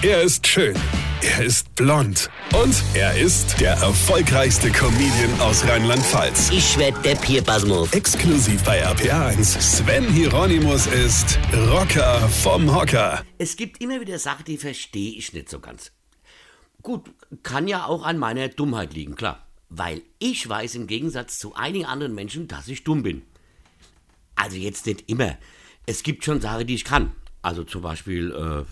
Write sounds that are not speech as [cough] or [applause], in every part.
Er ist schön. Er ist blond. Und er ist der erfolgreichste Comedian aus Rheinland-Pfalz. Ich werd der Pierpasmus. Exklusiv bei RPA1. Sven Hieronymus ist Rocker vom Hocker. Es gibt immer wieder Sachen, die verstehe ich nicht so ganz. Gut, kann ja auch an meiner Dummheit liegen, klar. Weil ich weiß im Gegensatz zu einigen anderen Menschen, dass ich dumm bin. Also jetzt nicht immer. Es gibt schon Sachen, die ich kann. Also zum Beispiel, äh,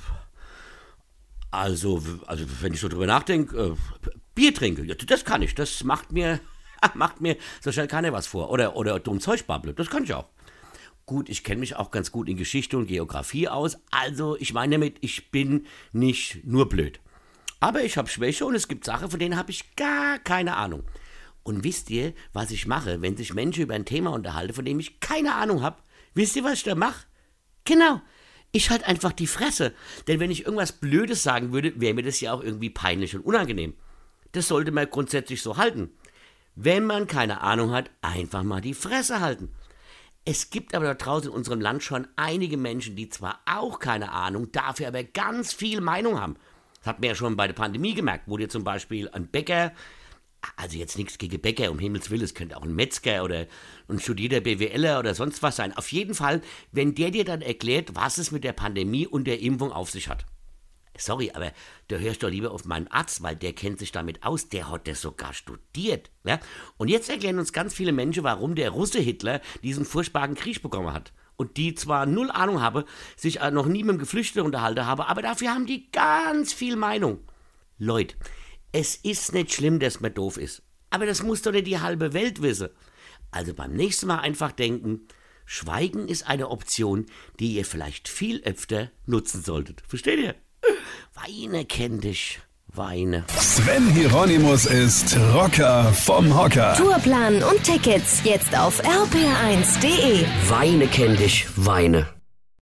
also, also wenn ich so drüber nachdenke, äh, Bier trinke, das kann ich. Das macht mir, [laughs] macht mir so schnell keiner was vor. Oder, oder dumm Zeug babble, das kann ich auch. Gut, ich kenne mich auch ganz gut in Geschichte und Geografie aus. Also, ich meine damit, ich bin nicht nur blöd. Aber ich habe Schwäche und es gibt Sachen, von denen habe ich gar keine Ahnung. Und wisst ihr, was ich mache, wenn sich Menschen über ein Thema unterhalten, von dem ich keine Ahnung habe? Wisst ihr, was ich da mache? Genau, ich halt einfach die Fresse. Denn wenn ich irgendwas Blödes sagen würde, wäre mir das ja auch irgendwie peinlich und unangenehm. Das sollte man grundsätzlich so halten. Wenn man keine Ahnung hat, einfach mal die Fresse halten. Es gibt aber da draußen in unserem Land schon einige Menschen, die zwar auch keine Ahnung, dafür aber ganz viel Meinung haben. Das hat man ja schon bei der Pandemie gemerkt, wo dir zum Beispiel ein Bäcker, also jetzt nichts gegen Bäcker, um Himmels Willen, es könnte auch ein Metzger oder ein studierter BWLer oder sonst was sein. Auf jeden Fall, wenn der dir dann erklärt, was es mit der Pandemie und der Impfung auf sich hat. Sorry, aber da hörst du lieber auf meinen Arzt, weil der kennt sich damit aus, der hat das sogar studiert. Ja? Und jetzt erklären uns ganz viele Menschen, warum der Russe Hitler diesen furchtbaren Krieg bekommen hat. Und die zwar null Ahnung haben, sich äh, noch nie mit dem Geflüchteten unterhalten haben, aber dafür haben die ganz viel Meinung. Leute, es ist nicht schlimm, dass man doof ist. Aber das muss doch nicht die halbe Welt wissen. Also beim nächsten Mal einfach denken, Schweigen ist eine Option, die ihr vielleicht viel öfter nutzen solltet. Versteht ihr? Weine kenn dich, Weine. Sven Hieronymus ist Rocker vom Hocker. Tourplan und Tickets jetzt auf rpr1.de. Weine kenn dich, Weine.